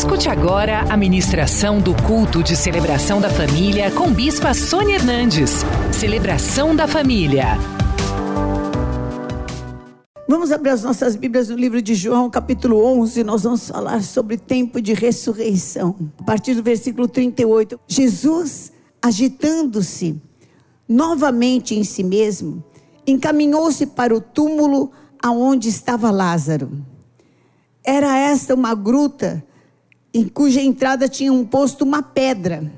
Escute agora a ministração do culto de celebração da família com Bispa Sônia Hernandes. Celebração da família. Vamos abrir as nossas Bíblias no livro de João, capítulo 11. Nós vamos falar sobre tempo de ressurreição. A partir do versículo 38. Jesus, agitando-se novamente em si mesmo, encaminhou-se para o túmulo aonde estava Lázaro. Era esta uma gruta em cuja entrada tinham posto uma pedra.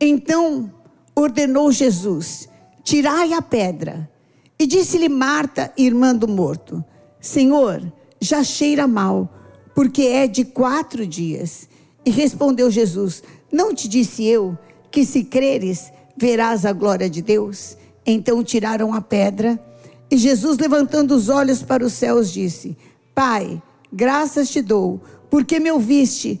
Então ordenou Jesus: Tirai a pedra. E disse-lhe Marta, irmã do morto: Senhor, já cheira mal, porque é de quatro dias. E respondeu Jesus: Não te disse eu que se creres, verás a glória de Deus? Então tiraram a pedra. E Jesus, levantando os olhos para os céus, disse: Pai, graças te dou, porque me ouviste.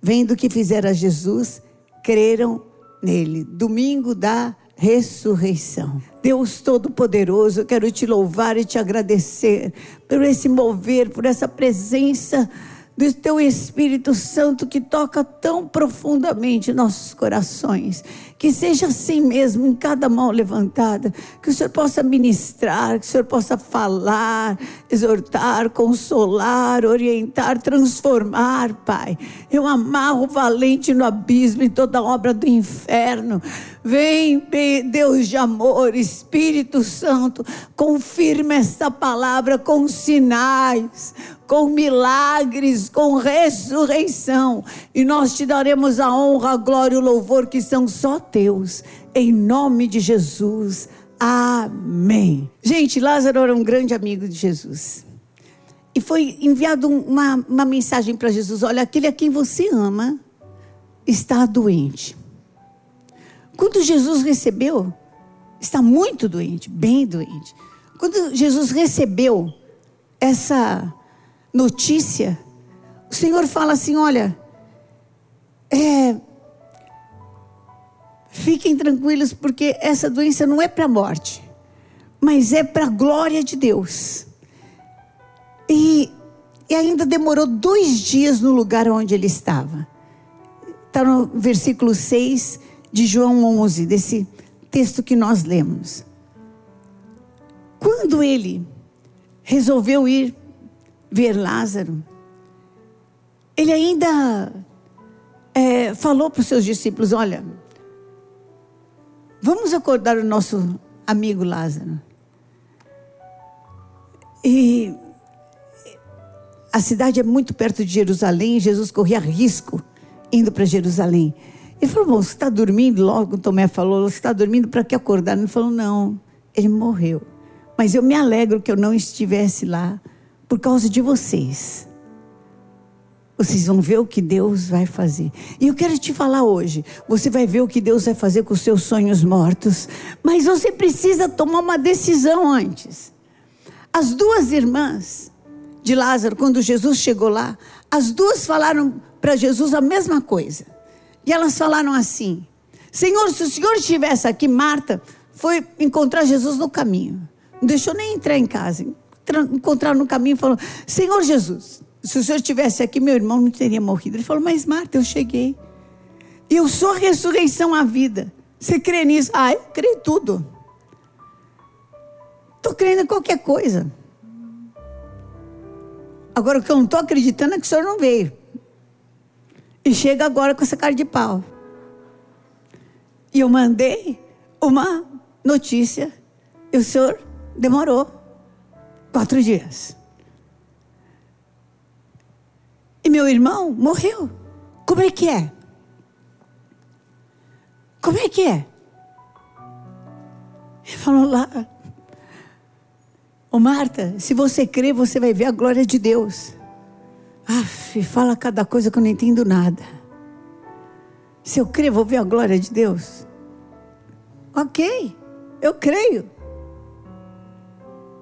vendo o que fizera Jesus, creram nele. Domingo da ressurreição. Deus Todo-Poderoso, eu quero te louvar e te agradecer por esse mover, por essa presença do teu Espírito Santo que toca tão profundamente nossos corações. Que seja assim mesmo, em cada mão levantada. Que o Senhor possa ministrar, que o Senhor possa falar, exortar, consolar, orientar, transformar, Pai. Eu amarro valente no abismo e toda obra do inferno. Vem, Deus de amor, Espírito Santo, confirma esta palavra com sinais com milagres, com ressurreição. E nós te daremos a honra, a glória e o louvor que são só teus. Em nome de Jesus. Amém. Gente, Lázaro era um grande amigo de Jesus. E foi enviado uma, uma mensagem para Jesus: olha, aquele a quem você ama está doente. Quando Jesus recebeu, está muito doente, bem doente. Quando Jesus recebeu essa notícia, o Senhor fala assim: olha, é, fiquem tranquilos, porque essa doença não é para a morte, mas é para a glória de Deus. E, e ainda demorou dois dias no lugar onde ele estava. Está no versículo 6 de João 11, desse texto que nós lemos. Quando ele resolveu ir ver Lázaro, ele ainda é, falou para os seus discípulos: Olha, vamos acordar o nosso amigo Lázaro. E a cidade é muito perto de Jerusalém, Jesus corria risco indo para Jerusalém. Ele falou: você está dormindo? Logo Tomé falou: Você está dormindo para que acordar? Ele falou: Não, ele morreu. Mas eu me alegro que eu não estivesse lá por causa de vocês. Vocês vão ver o que Deus vai fazer. E eu quero te falar hoje. Você vai ver o que Deus vai fazer com os seus sonhos mortos. Mas você precisa tomar uma decisão antes. As duas irmãs de Lázaro, quando Jesus chegou lá, as duas falaram para Jesus a mesma coisa. E elas falaram assim: Senhor, se o Senhor estivesse aqui, Marta foi encontrar Jesus no caminho. Não deixou nem entrar em casa encontraram no caminho e falou: Senhor Jesus, se o senhor estivesse aqui, meu irmão não teria morrido. Ele falou: Mas Marta, eu cheguei. Eu sou a ressurreição à vida. Você crê nisso? Ah, eu creio tudo. Estou crendo em qualquer coisa. Agora, o que eu não estou acreditando é que o senhor não veio. E chega agora com essa cara de pau. E eu mandei uma notícia. E o senhor demorou. Quatro dias. E meu irmão morreu. Como é que é? Como é que é? Ele falou lá. Ô Marta, se você crer, você vai ver a glória de Deus. Aff, fala cada coisa que eu não entendo nada. Se eu crer, vou ver a glória de Deus. Ok, eu creio.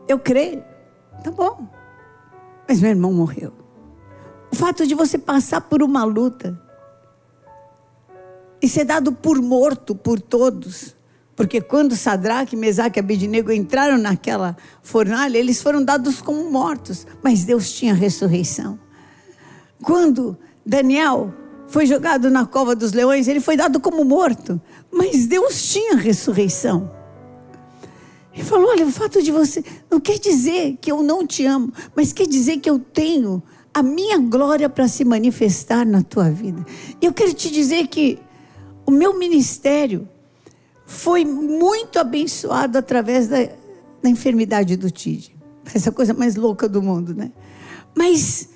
Eu creio. Tá bom. Mas meu irmão morreu. O fato de você passar por uma luta e ser dado por morto por todos. Porque quando Sadraque, Mesaque e Abednego entraram naquela fornalha, eles foram dados como mortos. Mas Deus tinha ressurreição. Quando Daniel foi jogado na cova dos leões, ele foi dado como morto. Mas Deus tinha ressurreição. Ele falou: Olha, o fato de você não quer dizer que eu não te amo, mas quer dizer que eu tenho a minha glória para se manifestar na tua vida. Eu quero te dizer que o meu ministério foi muito abençoado através da, da enfermidade do TID. Essa coisa mais louca do mundo, né? Mas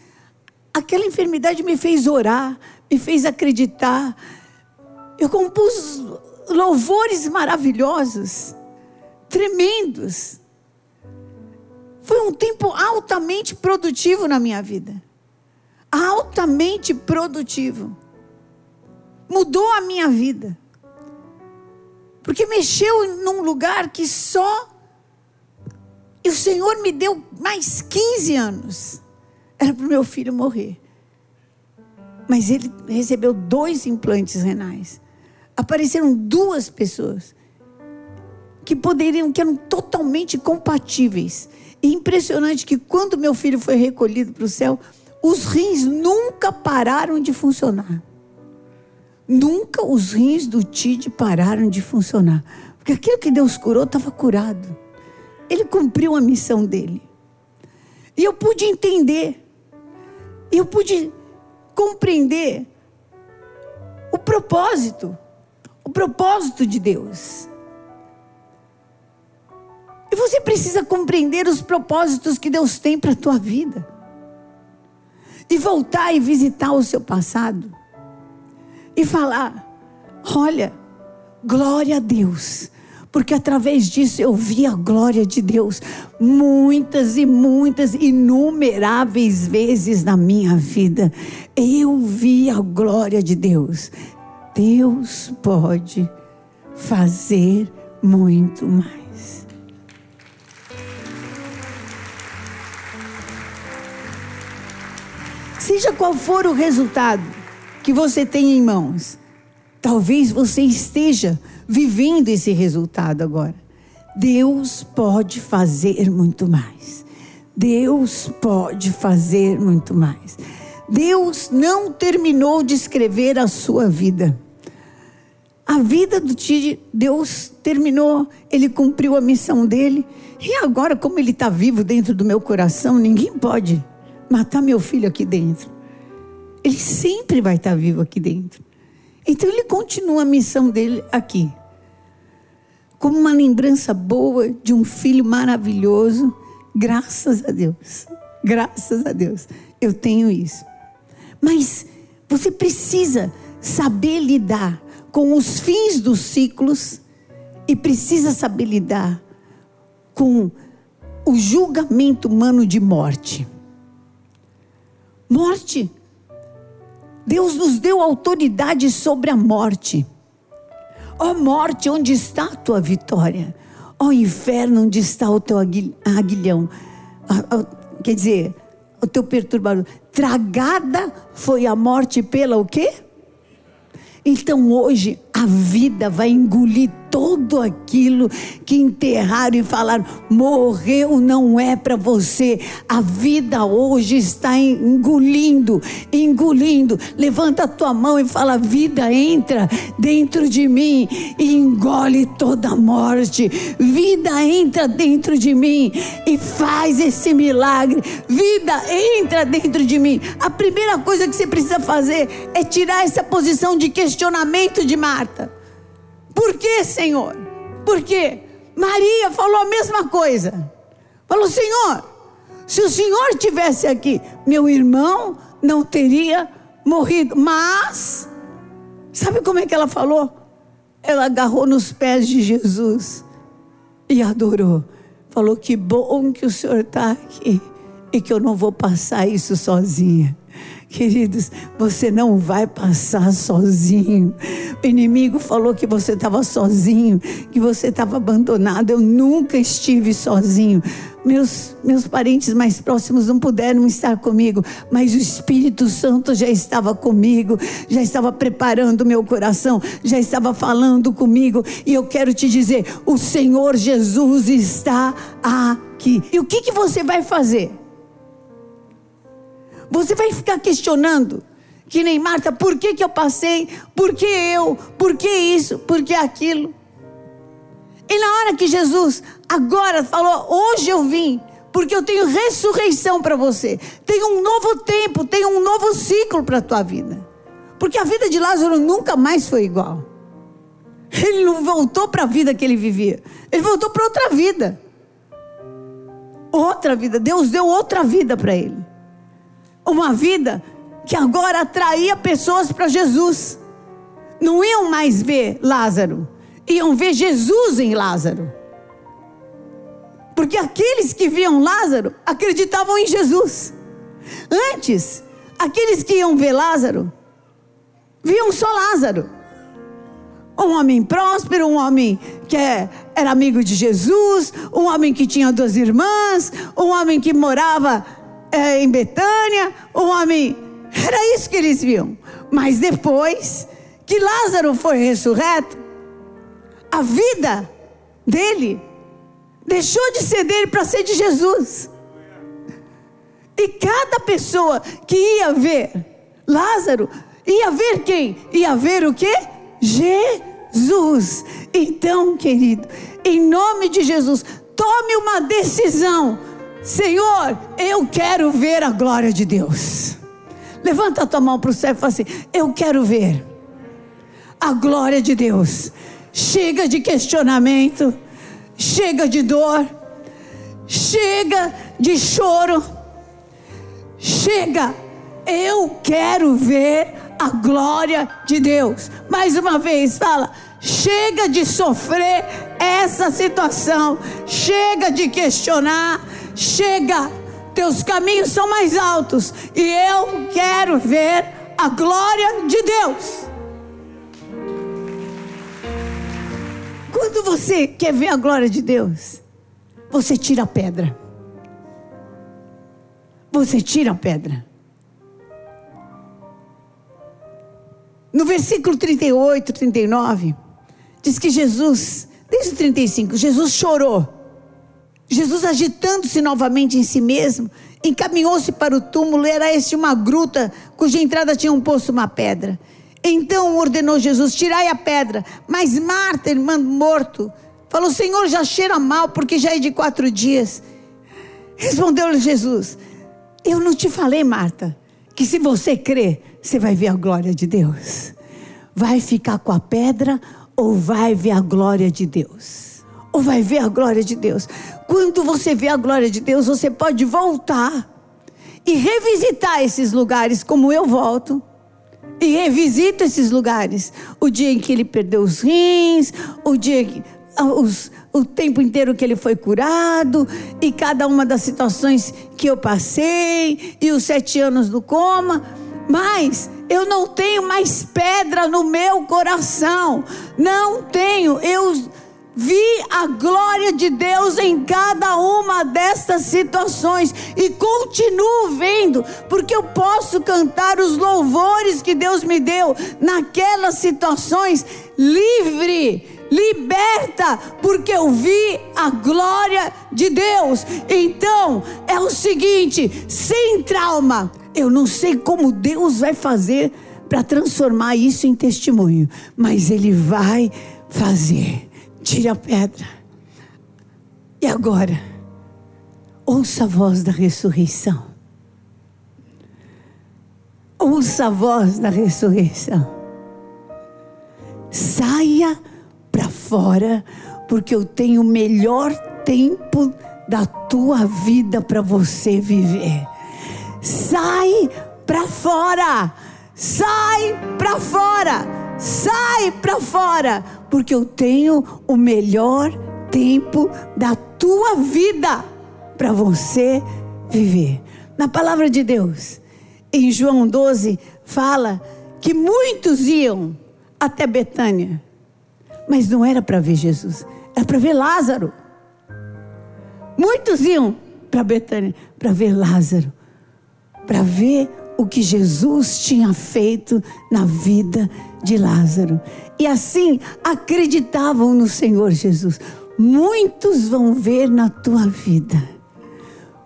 aquela enfermidade me fez orar, me fez acreditar. Eu compus louvores maravilhosos, tremendos. Foi um tempo altamente produtivo na minha vida. Altamente produtivo mudou a minha vida. Porque mexeu num lugar que só. E o Senhor me deu mais 15 anos. Era para o meu filho morrer. Mas ele recebeu dois implantes renais. Apareceram duas pessoas que poderiam, que eram totalmente compatíveis. E impressionante que quando meu filho foi recolhido para o céu, os rins nunca pararam de funcionar. Nunca os rins do Tide pararam de funcionar. Porque aquilo que Deus curou estava curado. Ele cumpriu a missão dele. E eu pude entender. Eu pude compreender o propósito. O propósito de Deus. E você precisa compreender os propósitos que Deus tem para a tua vida. E voltar e visitar o seu passado e falar: olha, glória a Deus. Porque através disso eu vi a glória de Deus muitas e muitas, inumeráveis vezes na minha vida. Eu vi a glória de Deus. Deus pode fazer muito mais. Seja qual for o resultado, que você tem em mãos. Talvez você esteja vivendo esse resultado agora. Deus pode fazer muito mais. Deus pode fazer muito mais. Deus não terminou de escrever a sua vida. A vida do Tide, Deus terminou, ele cumpriu a missão dele. E agora, como ele está vivo dentro do meu coração, ninguém pode matar meu filho aqui dentro. Ele sempre vai estar vivo aqui dentro. Então ele continua a missão dele aqui. Como uma lembrança boa de um filho maravilhoso, graças a Deus. Graças a Deus. Eu tenho isso. Mas você precisa saber lidar com os fins dos ciclos e precisa saber lidar com o julgamento humano de morte. Morte Deus nos deu autoridade sobre a morte. Ó oh, morte, onde está a tua vitória? Ó oh, inferno, onde está o teu aguilhão? Quer dizer, o teu perturbador. Tragada foi a morte pela o quê? Então hoje a vida vai engolir tudo aquilo que enterraram e falaram: morreu não é para você. A vida hoje está engolindo, engolindo. Levanta a tua mão e fala: vida entra dentro de mim e engole toda a morte. Vida entra dentro de mim e faz esse milagre. Vida entra dentro de mim. A primeira coisa que você precisa fazer é tirar essa posição de questionamento de Marta. Por que, Senhor? Porque Maria falou a mesma coisa. Falou: Senhor, se o Senhor tivesse aqui, meu irmão não teria morrido. Mas, sabe como é que ela falou? Ela agarrou nos pés de Jesus e adorou. Falou: Que bom que o Senhor está aqui e que eu não vou passar isso sozinha. Queridos, você não vai passar sozinho. O inimigo falou que você estava sozinho, que você estava abandonado. Eu nunca estive sozinho. Meus, meus parentes mais próximos não puderam estar comigo, mas o Espírito Santo já estava comigo, já estava preparando meu coração, já estava falando comigo. E eu quero te dizer: o Senhor Jesus está aqui. E o que, que você vai fazer? Você vai ficar questionando, que nem Marta, por que, que eu passei? Por que eu? Por que isso? Por que aquilo? E na hora que Jesus agora falou, hoje eu vim, porque eu tenho ressurreição para você, tem um novo tempo, tem um novo ciclo para a tua vida. Porque a vida de Lázaro nunca mais foi igual. Ele não voltou para a vida que ele vivia, ele voltou para outra vida. Outra vida, Deus deu outra vida para ele uma vida que agora atraía pessoas para Jesus. Não iam mais ver Lázaro, iam ver Jesus em Lázaro. Porque aqueles que viam Lázaro acreditavam em Jesus. Antes, aqueles que iam ver Lázaro, viam só Lázaro. Um homem próspero, um homem que é, era amigo de Jesus, um homem que tinha duas irmãs, um homem que morava é, em Betânia, um homem. Era isso que eles viam. Mas depois que Lázaro foi ressurreto, a vida dele deixou de ser dele para ser de Jesus. E cada pessoa que ia ver Lázaro, ia ver quem? Ia ver o que? Jesus. Então, querido, em nome de Jesus, tome uma decisão Senhor, eu quero ver a glória de Deus. Levanta a tua mão para o céu e fala assim: Eu quero ver a glória de Deus. Chega de questionamento, chega de dor, chega de choro, chega. Eu quero ver a glória de Deus. Mais uma vez, fala: chega de sofrer essa situação, chega de questionar Chega, teus caminhos são mais altos e eu quero ver a glória de Deus. Quando você quer ver a glória de Deus, você tira a pedra. Você tira a pedra. No versículo 38, 39, diz que Jesus, desde o 35, Jesus chorou. Jesus, agitando-se novamente em si mesmo, encaminhou-se para o túmulo. Era este uma gruta cuja entrada tinha um poço, uma pedra. Então ordenou Jesus: Tirai a pedra. Mas Marta, irmã morto, falou: Senhor, já cheira mal, porque já é de quatro dias. Respondeu-lhe Jesus: Eu não te falei, Marta, que se você crer, você vai ver a glória de Deus. Vai ficar com a pedra ou vai ver a glória de Deus? Ou vai ver a glória de Deus. Quando você vê a glória de Deus, você pode voltar e revisitar esses lugares, como eu volto. E revisito esses lugares. O dia em que ele perdeu os rins, o dia que, ah, os, o tempo inteiro que ele foi curado, e cada uma das situações que eu passei, e os sete anos do coma. Mas eu não tenho mais pedra no meu coração. Não tenho. Eu Vi a glória de Deus em cada uma destas situações e continuo vendo, porque eu posso cantar os louvores que Deus me deu naquelas situações livre, liberta, porque eu vi a glória de Deus. Então, é o seguinte, sem trauma, eu não sei como Deus vai fazer para transformar isso em testemunho, mas ele vai fazer. Tire a pedra. E agora, ouça a voz da ressurreição. Ouça a voz da ressurreição. Saia para fora, porque eu tenho o melhor tempo da tua vida para você viver. Sai para fora. Sai para fora. Sai para fora porque eu tenho o melhor tempo da tua vida para você viver. Na palavra de Deus, em João 12 fala que muitos iam até Betânia, mas não era para ver Jesus, era para ver Lázaro. Muitos iam para Betânia para ver Lázaro, para ver o que Jesus tinha feito na vida de Lázaro. E assim acreditavam no Senhor Jesus. Muitos vão ver na tua vida.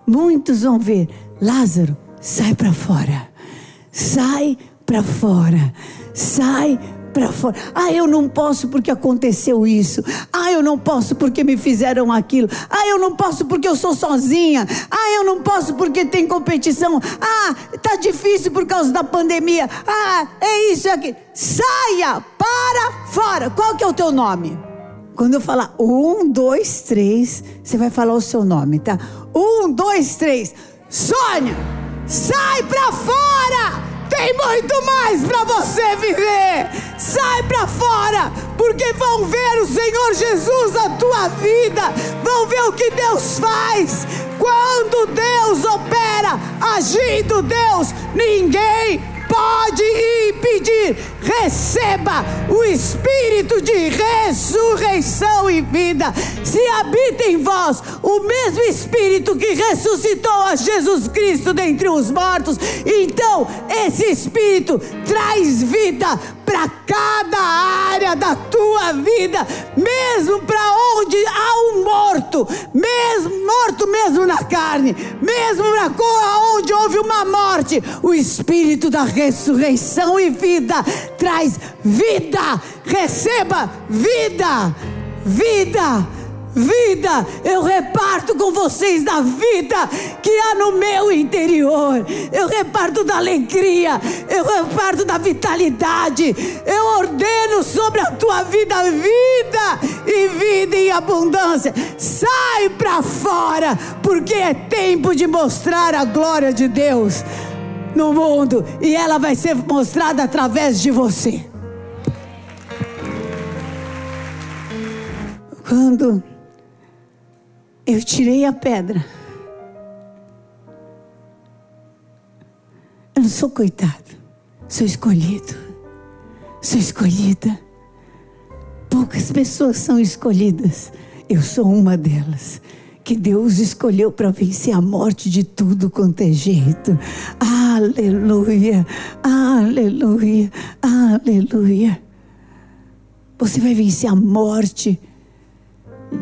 Muitos vão ver, Lázaro, sai para fora. Sai para fora. Sai para fora. Ah, eu não posso porque aconteceu isso. Ah, eu não posso porque me fizeram aquilo. Ah, eu não posso porque eu sou sozinha. Ah, eu não posso porque tem competição. Ah, tá difícil por causa da pandemia. Ah, é isso aqui. Saia para fora. Qual que é o teu nome? Quando eu falar um, dois, três, você vai falar o seu nome, tá? Um, dois, três. Sônia, sai para fora! Tem muito mais para você viver. Sai para fora, porque vão ver o Senhor Jesus na tua vida. Vão ver o que Deus faz. Quando Deus opera, agindo Deus, ninguém pode impedir. Receba o espírito de ressurreição e vida. Se habita em vós o mesmo espírito que ressuscitou a Jesus Cristo dentre os mortos, então esse espírito traz vida para cada área da tua vida, mesmo para onde há um morto, mesmo morto mesmo na carne, mesmo para onde houve uma morte, o espírito da ressurreição e vida traz vida. Receba vida, vida vida, eu reparto com vocês da vida que há no meu interior, eu reparto da alegria, eu reparto da vitalidade, eu ordeno sobre a tua vida vida e vida em abundância. Sai para fora, porque é tempo de mostrar a glória de Deus no mundo e ela vai ser mostrada através de você. Quando eu tirei a pedra. Eu não sou coitado, sou escolhido. Sou escolhida. Poucas pessoas são escolhidas. Eu sou uma delas. Que Deus escolheu para vencer a morte de tudo quanto é jeito. Aleluia, aleluia, aleluia. Você vai vencer a morte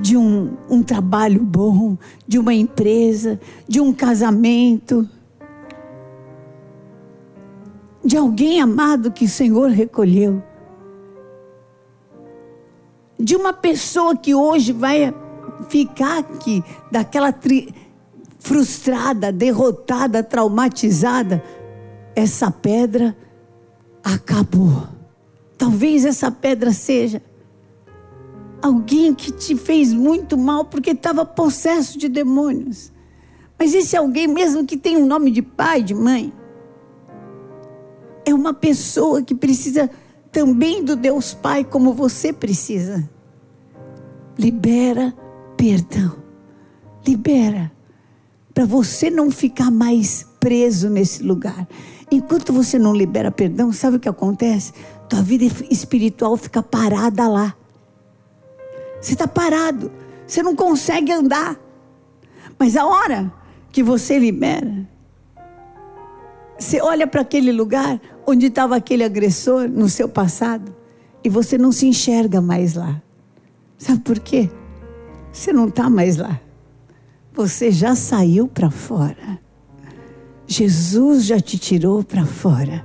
de um, um trabalho bom, de uma empresa, de um casamento, de alguém amado que o Senhor recolheu, de uma pessoa que hoje vai ficar aqui, daquela tri, frustrada, derrotada, traumatizada, essa pedra acabou. Talvez essa pedra seja alguém que te fez muito mal porque estava possesso de demônios. Mas esse alguém, mesmo que tenha um nome de pai, de mãe, é uma pessoa que precisa também do Deus Pai, como você precisa. Libera perdão. Libera. Para você não ficar mais preso nesse lugar. Enquanto você não libera perdão, sabe o que acontece? Tua vida espiritual fica parada lá. Você está parado. Você não consegue andar. Mas a hora que você libera, você olha para aquele lugar onde estava aquele agressor no seu passado e você não se enxerga mais lá. Sabe por quê? Você não está mais lá. Você já saiu para fora. Jesus já te tirou para fora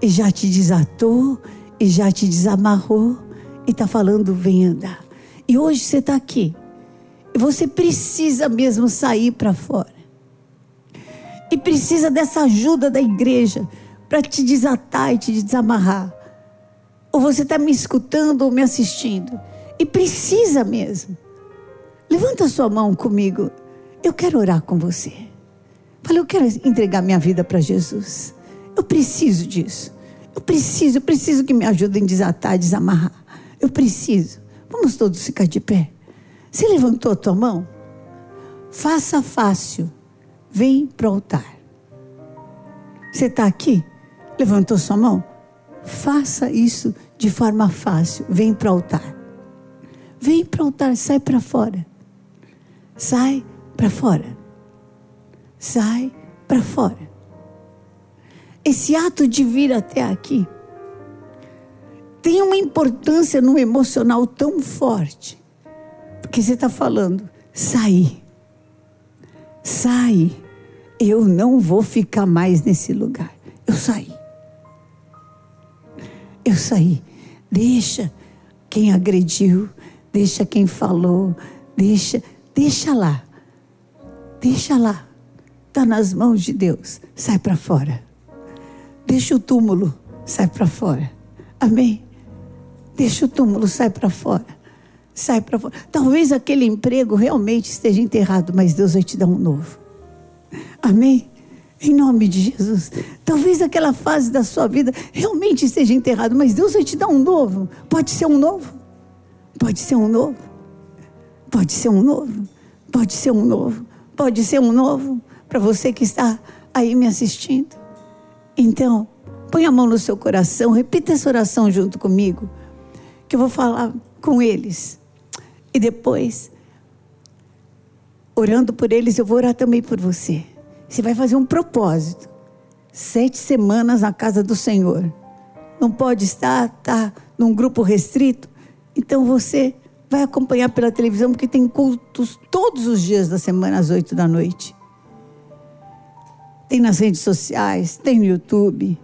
e já te desatou e já te desamarrou e está falando: vem andar. E hoje você está aqui. E você precisa mesmo sair para fora. E precisa dessa ajuda da igreja para te desatar e te desamarrar. Ou você está me escutando ou me assistindo. E precisa mesmo. Levanta sua mão comigo. Eu quero orar com você. Fala, eu quero entregar minha vida para Jesus. Eu preciso disso. Eu preciso, eu preciso que me ajudem a desatar, desamarrar. Eu preciso. Vamos todos ficar de pé. Você levantou a tua mão? Faça fácil. Vem para o altar. Você está aqui? Levantou sua mão? Faça isso de forma fácil. Vem para o altar. Vem para o altar, sai para fora. Sai para fora. Sai para fora. Esse ato de vir até aqui tem uma importância no emocional tão forte. Porque você está falando, sair. Sai. Eu não vou ficar mais nesse lugar. Eu saí. Eu saí. Deixa quem agrediu, deixa quem falou, deixa, deixa lá. Deixa lá. Está nas mãos de Deus. Sai para fora. Deixa o túmulo, sai para fora. Amém? Deixa o túmulo, sai para fora. Sai para fora. Talvez aquele emprego realmente esteja enterrado, mas Deus vai te dar um novo. Amém? Em nome de Jesus. Talvez aquela fase da sua vida realmente esteja enterrada, mas Deus vai te dar um novo. Pode ser um novo. Pode ser um novo. Pode ser um novo. Pode ser um novo. Pode ser um novo para você que está aí me assistindo. Então, põe a mão no seu coração, repita essa oração junto comigo que eu vou falar com eles. E depois, orando por eles, eu vou orar também por você. Você vai fazer um propósito. Sete semanas na casa do Senhor. Não pode estar tá, num grupo restrito. Então você vai acompanhar pela televisão, porque tem cultos todos os dias da semana, às oito da noite. Tem nas redes sociais, tem no YouTube.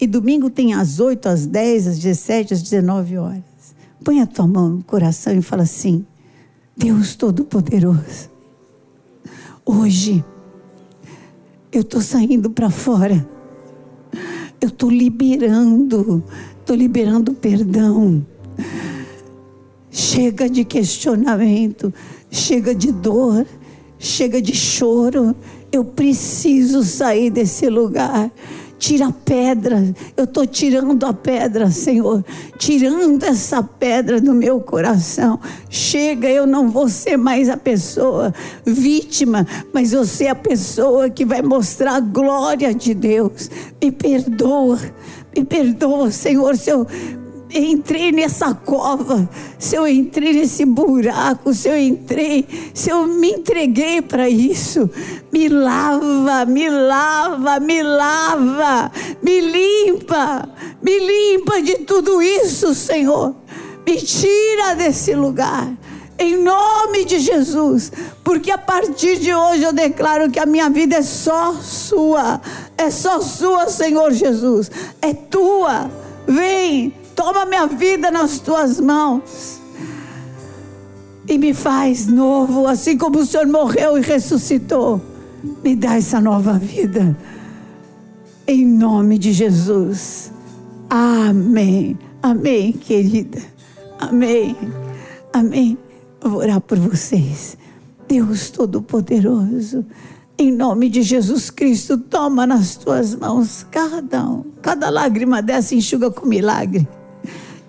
E domingo tem às 8, às 10, às 17, às 19 horas. Põe a tua mão no coração e fala assim: Deus Todo-Poderoso, hoje eu estou saindo para fora, eu estou liberando, estou liberando perdão. Chega de questionamento, chega de dor, chega de choro. Eu preciso sair desse lugar. Tira a pedra, eu estou tirando a pedra, Senhor, tirando essa pedra do meu coração. Chega, eu não vou ser mais a pessoa vítima, mas eu ser a pessoa que vai mostrar a glória de Deus. Me perdoa, me perdoa, Senhor, se eu entrei nessa cova, se eu entrei nesse buraco, se eu entrei, se eu me entreguei para isso, me lava, me lava, me lava, me limpa, me limpa de tudo isso, Senhor. Me tira desse lugar. Em nome de Jesus, porque a partir de hoje eu declaro que a minha vida é só sua, é só sua, Senhor Jesus, é tua. Vem, Toma minha vida nas tuas mãos. E me faz novo, assim como o Senhor morreu e ressuscitou. Me dá essa nova vida. Em nome de Jesus. Amém. Amém, querida. Amém. Amém. Eu vou orar por vocês. Deus Todo-Poderoso. Em nome de Jesus Cristo, toma nas tuas mãos cada um. Cada lágrima dessa enxuga com milagre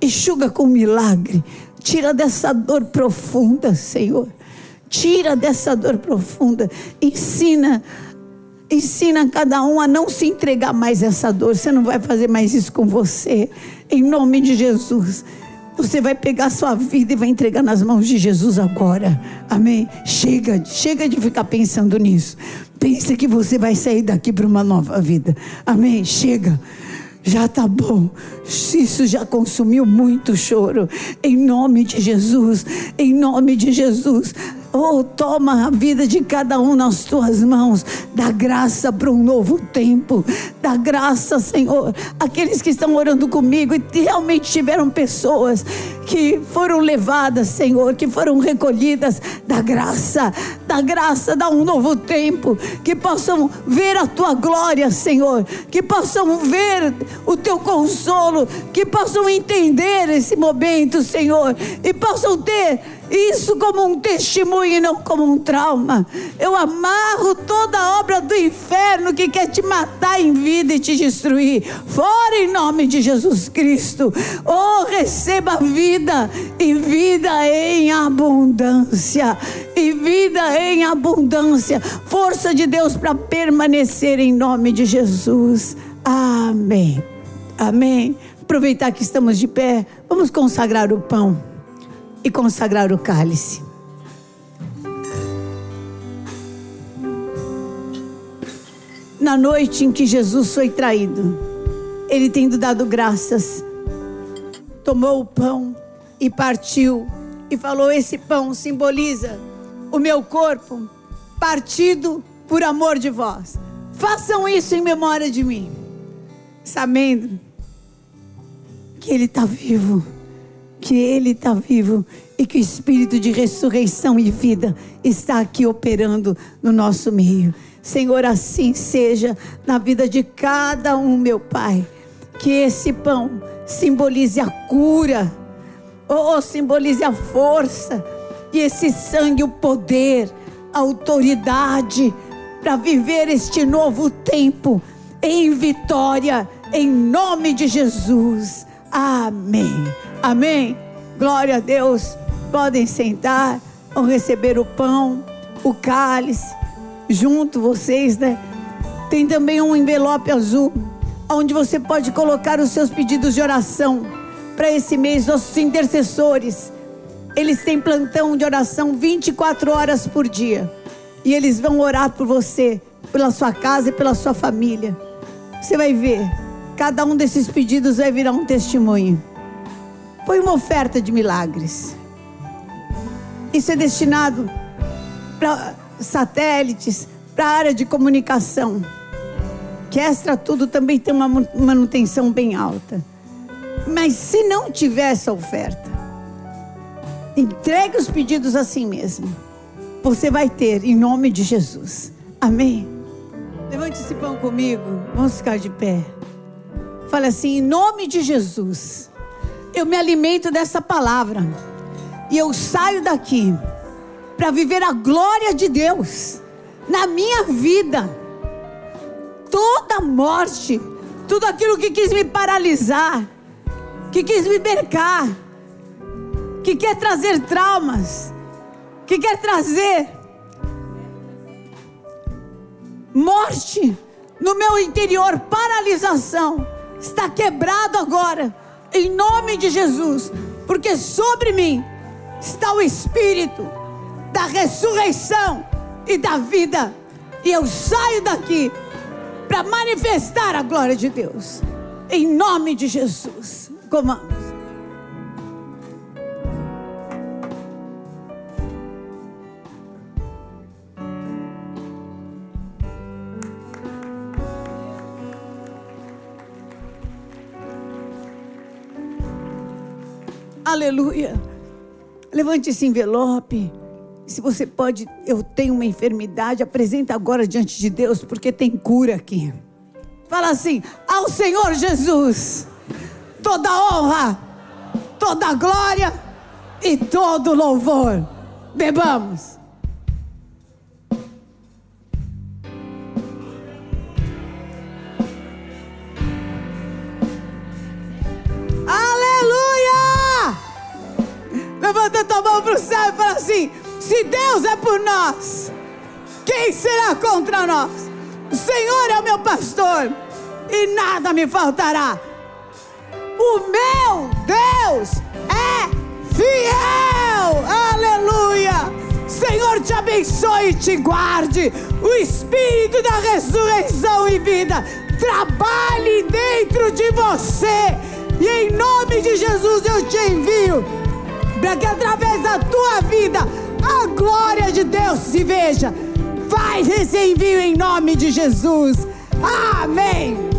enxuga com milagre. Tira dessa dor profunda, Senhor. Tira dessa dor profunda. Ensina, ensina cada um a não se entregar mais a essa dor. Você não vai fazer mais isso com você. Em nome de Jesus. Você vai pegar sua vida e vai entregar nas mãos de Jesus agora. Amém? Chega, chega de ficar pensando nisso. Pensa que você vai sair daqui para uma nova vida. Amém? Chega já está bom. Isso já consumiu muito choro. Em nome de Jesus, em nome de Jesus. Oh, toma a vida de cada um nas tuas mãos. Dá graça para um novo tempo. Dá graça, Senhor. Aqueles que estão orando comigo e realmente tiveram pessoas que foram levadas, Senhor, que foram recolhidas. Dá graça, dá graça, dá um novo tempo. Que possam ver a tua glória, Senhor. Que possam ver o teu consolo. Que possam entender esse momento, Senhor. E possam ter isso como um testemunho e não como um trauma. Eu amarro toda obra do inferno que quer te matar em vida e te destruir. Fora em nome de Jesus Cristo. Oh, receba vida e vida em abundância. E vida em abundância. Força de Deus para permanecer em nome de Jesus. Amém. Amém. Aproveitar que estamos de pé, vamos consagrar o pão e consagrar o cálice. Na noite em que Jesus foi traído, ele tendo dado graças, tomou o pão e partiu e falou: Esse pão simboliza o meu corpo partido por amor de vós. Façam isso em memória de mim, sabendo que Ele está vivo que Ele está vivo e que o Espírito de ressurreição e vida está aqui operando no nosso meio. Senhor, assim seja na vida de cada um, meu Pai. Que esse pão simbolize a cura, ou simbolize a força, e esse sangue, o poder, a autoridade para viver este novo tempo em vitória, em nome de Jesus. Amém. Amém. Glória a Deus. Podem sentar, vão receber o pão, o cálice, junto vocês, né? Tem também um envelope azul, onde você pode colocar os seus pedidos de oração para esse mês. Nossos intercessores, eles têm plantão de oração 24 horas por dia. E eles vão orar por você, pela sua casa e pela sua família. Você vai ver, cada um desses pedidos vai virar um testemunho. Foi uma oferta de milagres. Isso é destinado para satélites, para a área de comunicação. Que extra tudo também tem uma manutenção bem alta. Mas se não tiver essa oferta, entregue os pedidos assim mesmo. Você vai ter, em nome de Jesus. Amém? Levante esse pão comigo. Vamos ficar de pé. Fale assim, em nome de Jesus eu me alimento dessa palavra. E eu saio daqui para viver a glória de Deus na minha vida. Toda morte, tudo aquilo que quis me paralisar, que quis me bercar, que quer trazer traumas, que quer trazer morte no meu interior, paralisação, está quebrado agora em nome de Jesus, porque sobre mim está o Espírito da ressurreição e da vida, e eu saio daqui para manifestar a glória de Deus, em nome de Jesus. Comamos. Aleluia. Levante esse envelope. Se você pode, eu tenho uma enfermidade, apresenta agora diante de Deus, porque tem cura aqui. Fala assim: ao Senhor Jesus, toda honra, toda glória e todo louvor. Bebamos. Levanta tua mão para o céu e fala assim: se Deus é por nós, quem será contra nós? O Senhor é o meu pastor e nada me faltará. O meu Deus é fiel. Aleluia. Senhor te abençoe e te guarde. O Espírito da ressurreição e vida trabalhe dentro de você. E em nome de Jesus eu te envio para que através da tua vida a glória de Deus se veja. Faz esse envio em nome de Jesus. Amém.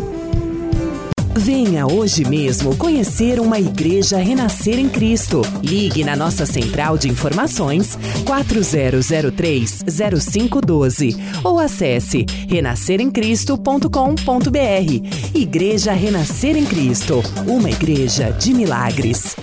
Venha hoje mesmo conhecer uma igreja renascer em Cristo. Ligue na nossa central de informações 4003-0512 ou acesse renasceremcristo.com.br. Igreja Renascer em Cristo, uma igreja de milagres.